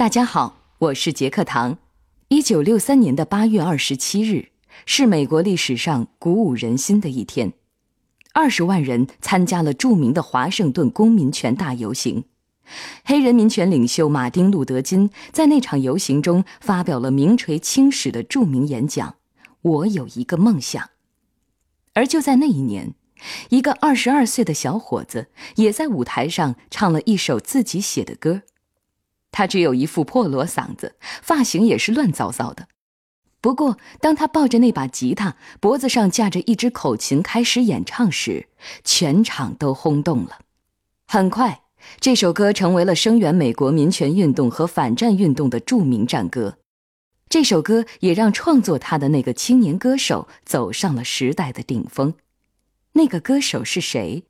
大家好，我是杰克唐。一九六三年的八月二十七日是美国历史上鼓舞人心的一天，二十万人参加了著名的华盛顿公民权大游行。黑人民权领袖马丁·路德·金在那场游行中发表了名垂青史的著名演讲：“我有一个梦想。”而就在那一年，一个二十二岁的小伙子也在舞台上唱了一首自己写的歌。他只有一副破锣嗓子，发型也是乱糟糟的。不过，当他抱着那把吉他，脖子上架着一只口琴开始演唱时，全场都轰动了。很快，这首歌成为了声援美国民权运动和反战运动的著名战歌。这首歌也让创作他的那个青年歌手走上了时代的顶峰。那个歌手是谁？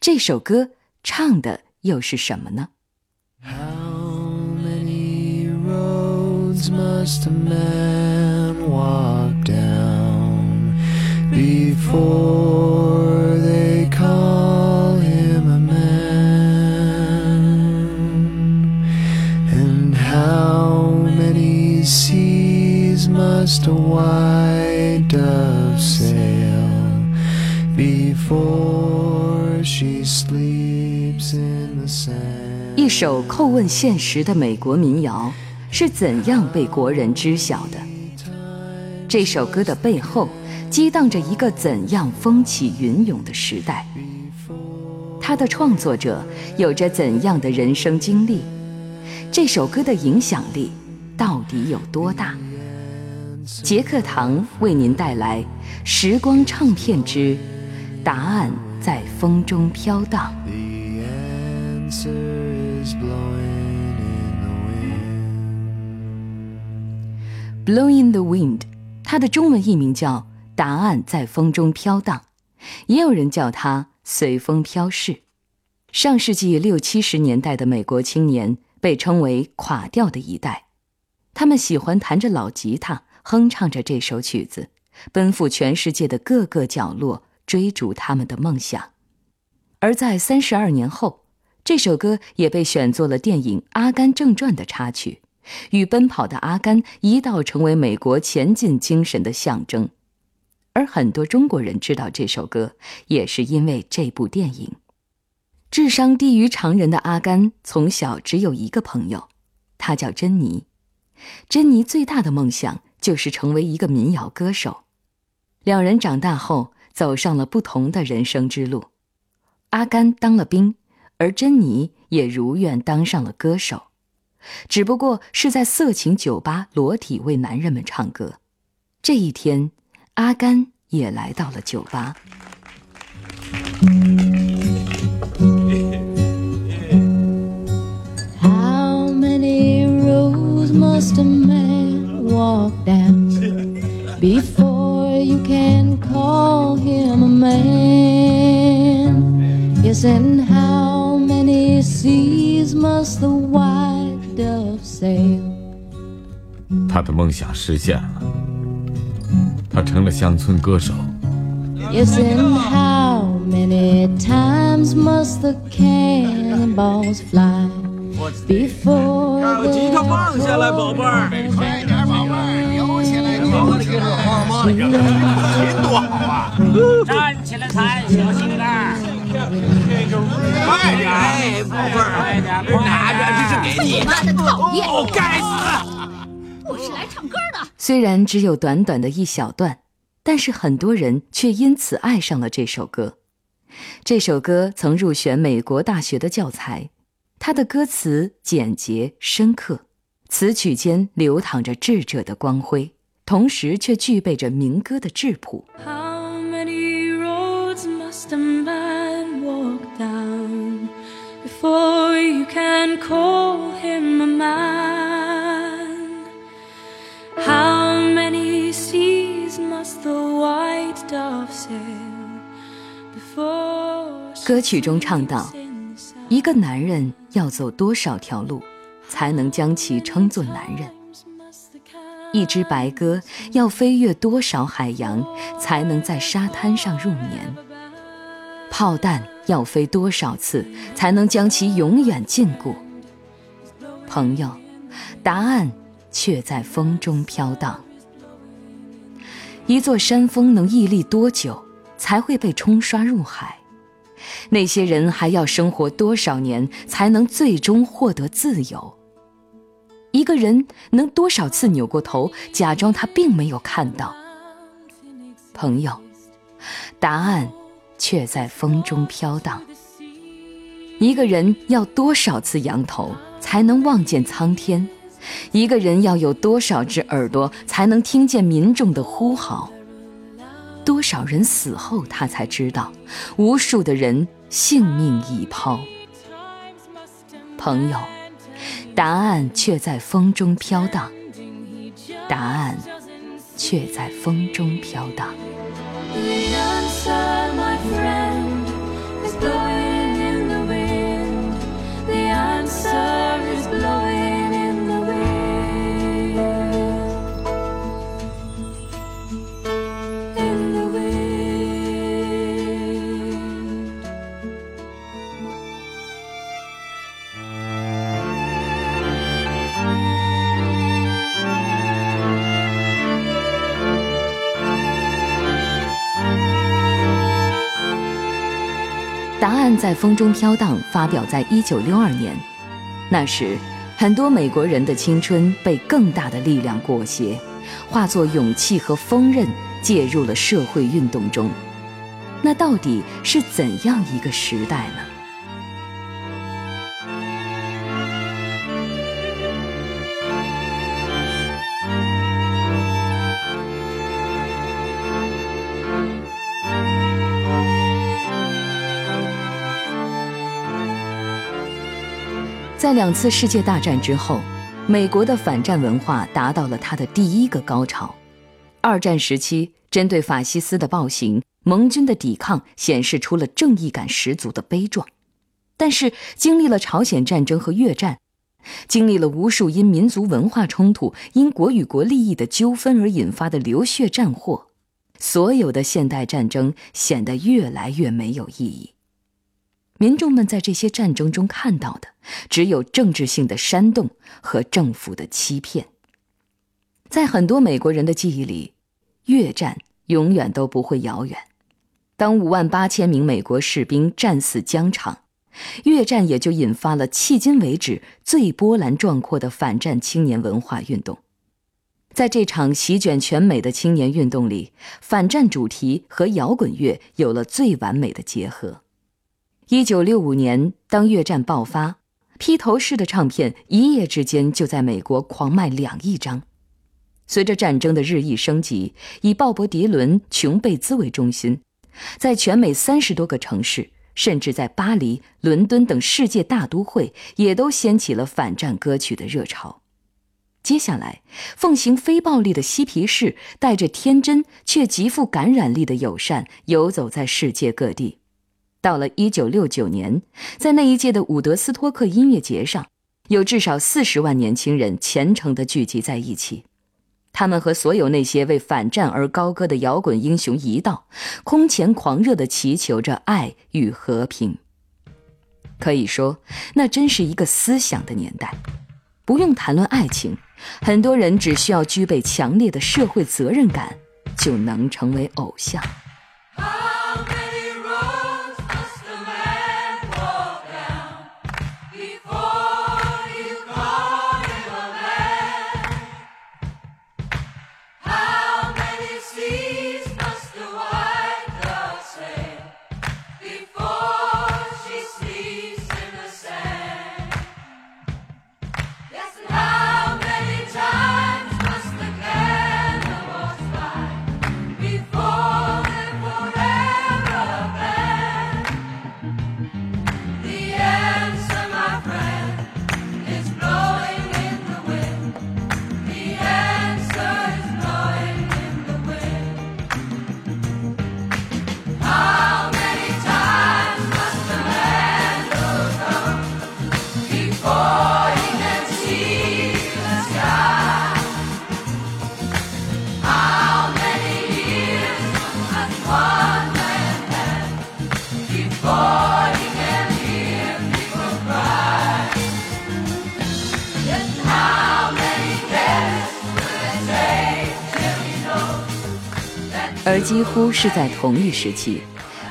这首歌唱的又是什么呢 ？must a man walk down before they call him a man? And how many seas must a white dove sail before she sleeps in the sand? 一首叩问现实的美国民谣。 是怎样被国人知晓的？这首歌的背后，激荡着一个怎样风起云涌的时代？它的创作者有着怎样的人生经历？这首歌的影响力到底有多大？杰克唐为您带来《时光唱片之答案在风中飘荡》。Blow in the Wind，它的中文译名叫《答案在风中飘荡》，也有人叫它“随风飘逝”。上世纪六七十年代的美国青年被称为“垮掉的一代”，他们喜欢弹着老吉他，哼唱着这首曲子，奔赴全世界的各个角落，追逐他们的梦想。而在三十二年后，这首歌也被选作了电影《阿甘正传》的插曲。与奔跑的阿甘一道成为美国前进精神的象征，而很多中国人知道这首歌，也是因为这部电影。智商低于常人的阿甘从小只有一个朋友，他叫珍妮。珍妮最大的梦想就是成为一个民谣歌手。两人长大后走上了不同的人生之路。阿甘当了兵，而珍妮也如愿当上了歌手。只不过是在色情酒吧裸体为男人们唱歌。这一天，阿甘也来到了酒吧。他的梦想实现了，他成了乡村歌手。Yes, and how many times must the cannonballs fly before 把吉他放下来，宝贝儿！快点，宝贝儿，留起来，留起来，好吗？琴多好啊！站起来踩，小心点儿！快点，宝贝儿，拿着，这是给你的。讨厌！哦，该死！我是来唱歌的。虽然只有短短的一小段，但是很多人却因此爱上了这首歌。这首歌曾入选美国大学的教材，它的歌词简洁深刻，词曲间流淌着智者的光辉，同时却具备着民歌的质朴。歌曲中唱道：“一个男人要走多少条路，才能将其称作男人？一只白鸽要飞越多少海洋，才能在沙滩上入眠？炮弹要飞多少次，才能将其永远禁锢？朋友，答案却在风中飘荡。一座山峰能屹立多久，才会被冲刷入海？那些人还要生活多少年，才能最终获得自由？一个人能多少次扭过头，假装他并没有看到？朋友，答案却在风中飘荡。一个人要多少次仰头，才能望见苍天？一个人要有多少只耳朵，才能听见民众的呼号？多少人死后，他才知道，无数的人性命已抛。朋友，答案却在风中飘荡。答案却在风中飘荡。答案在风中飘荡，发表在一九六二年。那时，很多美国人的青春被更大的力量裹挟，化作勇气和锋刃，介入了社会运动中。那到底是怎样一个时代呢？两次世界大战之后，美国的反战文化达到了它的第一个高潮。二战时期，针对法西斯的暴行，盟军的抵抗显示出了正义感十足的悲壮。但是，经历了朝鲜战争和越战，经历了无数因民族文化冲突、因国与国利益的纠纷而引发的流血战祸，所有的现代战争显得越来越没有意义。民众们在这些战争中看到的，只有政治性的煽动和政府的欺骗。在很多美国人的记忆里，越战永远都不会遥远。当五万八千名美国士兵战死疆场，越战也就引发了迄今为止最波澜壮阔的反战青年文化运动。在这场席卷全美的青年运动里，反战主题和摇滚乐有了最完美的结合。一九六五年，当越战爆发，披头士的唱片一夜之间就在美国狂卖两亿张。随着战争的日益升级，以鲍勃·迪伦、琼·贝兹为中心，在全美三十多个城市，甚至在巴黎、伦敦等世界大都会，也都掀起了反战歌曲的热潮。接下来，奉行非暴力的嬉皮士带着天真却极富感染力的友善，游走在世界各地。到了一九六九年，在那一届的伍德斯托克音乐节上，有至少四十万年轻人虔诚地聚集在一起。他们和所有那些为反战而高歌的摇滚英雄一道，空前狂热地祈求着爱与和平。可以说，那真是一个思想的年代。不用谈论爱情，很多人只需要具备强烈的社会责任感，就能成为偶像。Yes, 而几乎是在同一时期，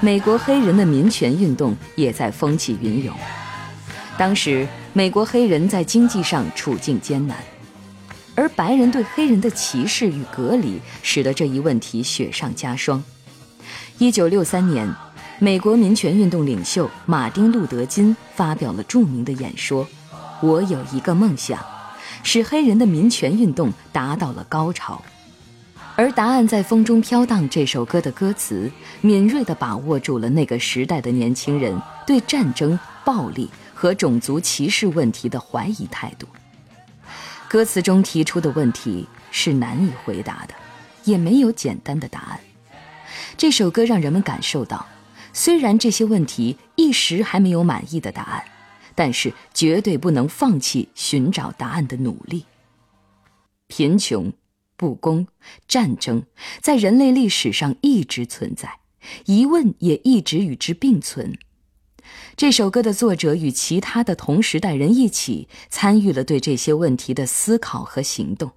美国黑人的民权运动也在风起云涌。当时，美国黑人在经济上处境艰难，而白人对黑人的歧视与隔离，使得这一问题雪上加霜。一九六三年，美国民权运动领袖马丁·路德·金发表了著名的演说：“我有一个梦想，使黑人的民权运动达到了高潮。”而《答案在风中飘荡》这首歌的歌词，敏锐地把握住了那个时代的年轻人对战争、暴力和种族歧视问题的怀疑态度。歌词中提出的问题是难以回答的，也没有简单的答案。这首歌让人们感受到，虽然这些问题一时还没有满意的答案，但是绝对不能放弃寻找答案的努力。贫穷。不公、战争在人类历史上一直存在，疑问也一直与之并存。这首歌的作者与其他的同时代人一起参与了对这些问题的思考和行动，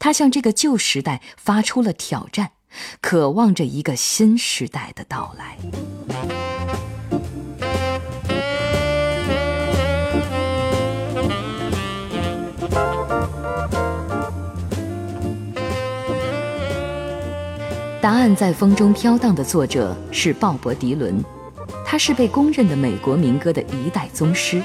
他向这个旧时代发出了挑战，渴望着一个新时代的到来。答案在风中飘荡的作者是鲍勃·迪伦，他是被公认的美国民歌的一代宗师。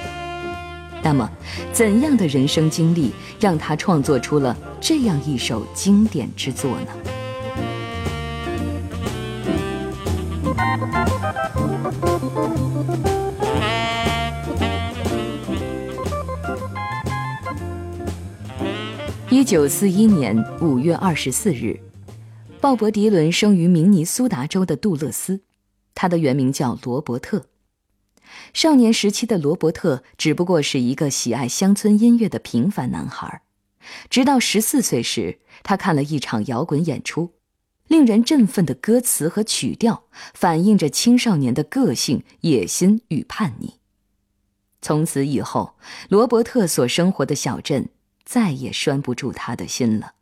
那么，怎样的人生经历让他创作出了这样一首经典之作呢？一九四一年五月二十四日。鲍勃·迪伦生于明尼苏达州的杜勒斯，他的原名叫罗伯特。少年时期的罗伯特只不过是一个喜爱乡村音乐的平凡男孩。直到十四岁时，他看了一场摇滚演出，令人振奋的歌词和曲调反映着青少年的个性、野心与叛逆。从此以后，罗伯特所生活的小镇再也拴不住他的心了。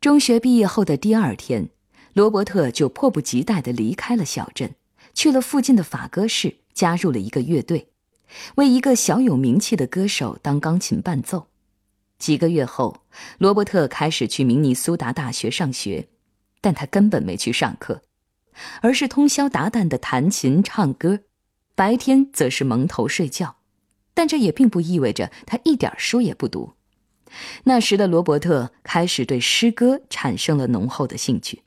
中学毕业后的第二天，罗伯特就迫不及待地离开了小镇，去了附近的法歌市，加入了一个乐队，为一个小有名气的歌手当钢琴伴奏。几个月后，罗伯特开始去明尼苏达大学上学，但他根本没去上课，而是通宵达旦地弹琴唱歌，白天则是蒙头睡觉。但这也并不意味着他一点书也不读。那时的罗伯特开始对诗歌产生了浓厚的兴趣，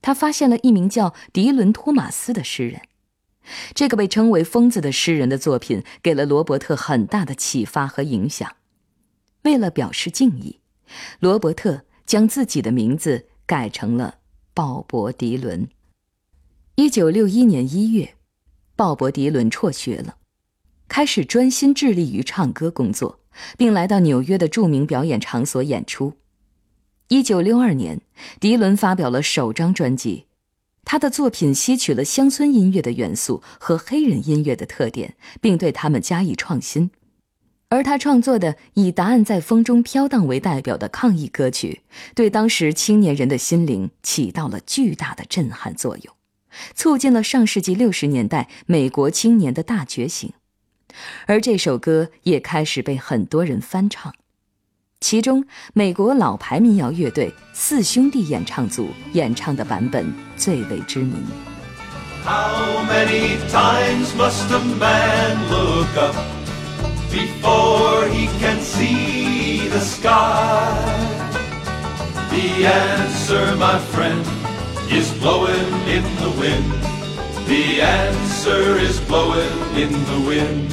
他发现了一名叫迪伦·托马斯的诗人。这个被称为“疯子”的诗人的作品给了罗伯特很大的启发和影响。为了表示敬意，罗伯特将自己的名字改成了鲍勃·迪伦。一九六一年一月，鲍勃·迪伦辍学了，开始专心致力于唱歌工作。并来到纽约的著名表演场所演出。一九六二年，迪伦发表了首张专辑，他的作品吸取了乡村音乐的元素和黑人音乐的特点，并对他们加以创新。而他创作的以《答案在风中飘荡》为代表的抗议歌曲，对当时青年人的心灵起到了巨大的震撼作用，促进了上世纪六十年代美国青年的大觉醒。而这首歌也开始被很多人翻唱，其中美国老牌民谣乐队四兄弟演唱组演唱的版本最为知名。How many times must a man look up before he can see the sky? The answer, my friend, is blowing in the wind. The answer is blowing in the wind.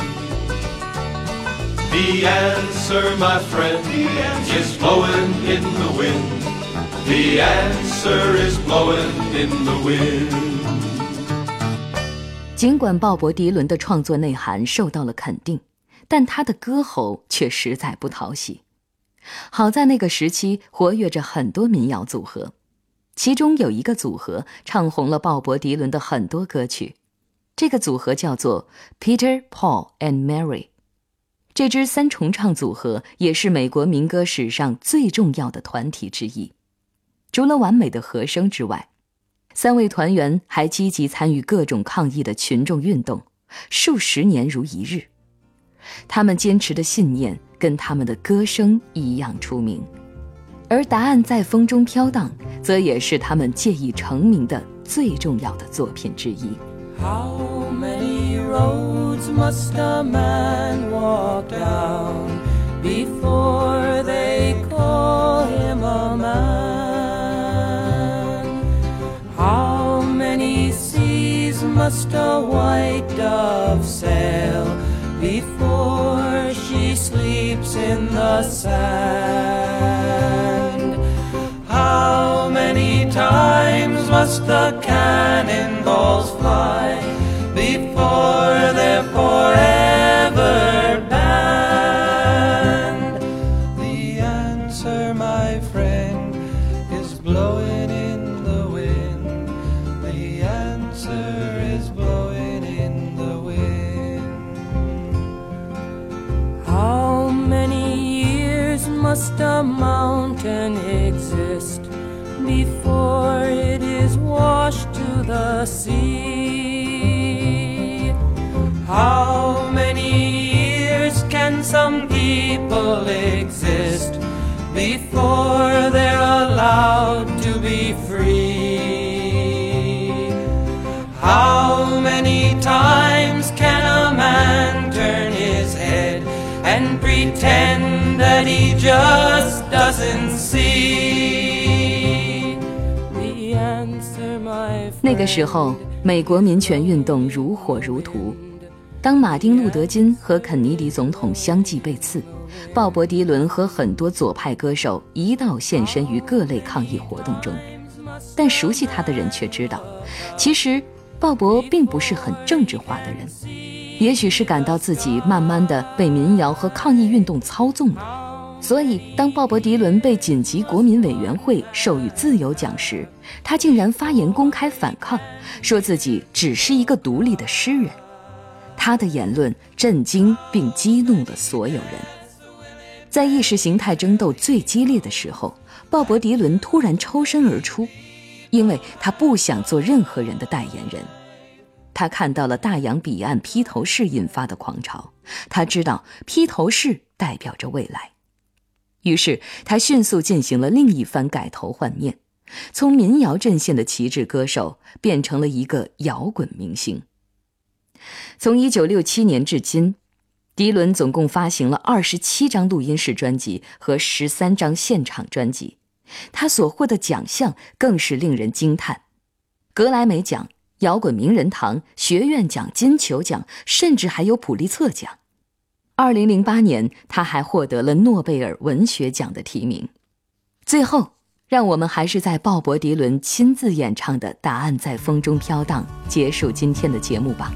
The answer, my friend, is blowing in the wind. The answer is blowing in the wind. 尽管鲍勃·迪伦的创作内涵受到了肯定，但他的歌喉却实在不讨喜。好在那个时期活跃着很多民谣组合，其中有一个组合唱红了鲍勃·迪伦的很多歌曲，这个组合叫做 Peter, Paul and Mary。这支三重唱组合也是美国民歌史上最重要的团体之一。除了完美的和声之外，三位团员还积极参与各种抗议的群众运动，数十年如一日。他们坚持的信念跟他们的歌声一样出名，而《答案在风中飘荡》则也是他们借以成名的最重要的作品之一。How many roads must a man walk down before they call him a man? How many seas must a white dove sail before she sleeps in the sand? How many times must the cannonballs fly before they're people exist before they're allowed to be free? How many times can a man turn his head and pretend that he just doesn't see? The answer, my 那个时候，美国民权运动如火如荼。当马丁·路德·金和肯尼迪总统相继被刺， 鲍勃·迪伦和很多左派歌手一道现身于各类抗议活动中。但熟悉他的人却知道，其实鲍勃并不是很政治化的人，也许是感到自己慢慢的被民谣和抗议运动操纵了。所以，当鲍勃·迪伦被紧急国民委员会授予自由奖时，他竟然发言公开反抗，说自己只是一个独立的诗人。他的言论震惊并激怒了所有人。在意识形态争斗最激烈的时候，鲍勃·迪伦突然抽身而出，因为他不想做任何人的代言人。他看到了大洋彼岸披头士引发的狂潮，他知道披头士代表着未来。于是，他迅速进行了另一番改头换面，从民谣阵线的旗帜歌手变成了一个摇滚明星。从1967年至今，迪伦总共发行了27张录音室专辑和13张现场专辑，他所获的奖项更是令人惊叹：格莱美奖、摇滚名人堂、学院奖、金球奖，甚至还有普利策奖。2008年，他还获得了诺贝尔文学奖的提名。最后，让我们还是在鲍勃·迪伦亲自演唱的《答案在风中飘荡》结束今天的节目吧。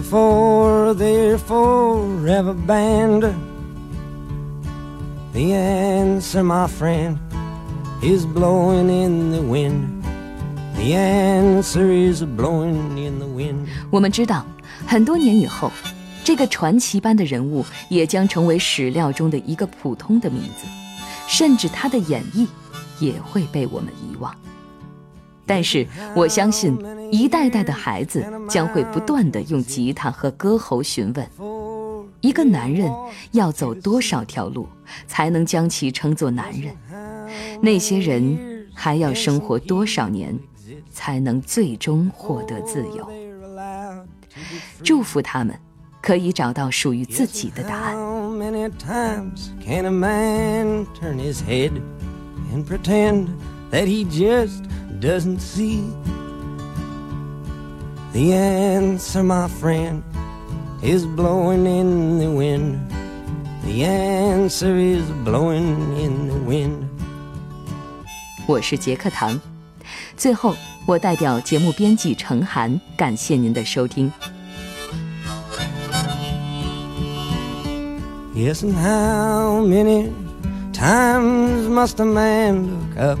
before they're forever banned? The answer, my friend, is blowing in the wind. The answer is blowing in the wind. 我们知道，很多年以后，这个传奇般的人物也将成为史料中的一个普通的名字，甚至他的演绎也会被我们遗忘。但是，我相信一代代的孩子将会不断地用吉他和歌喉询问：一个男人要走多少条路，才能将其称作男人？那些人还要生活多少年，才能最终获得自由？祝福他们可以找到属于自己的答案。that he just doesn't see. The answer, my friend, is blowing in the wind. The answer is blowing in the wind. 我是杰克唐，最后我代表节目编辑程涵，感谢您的收听。Yes, and how many times must a man look up?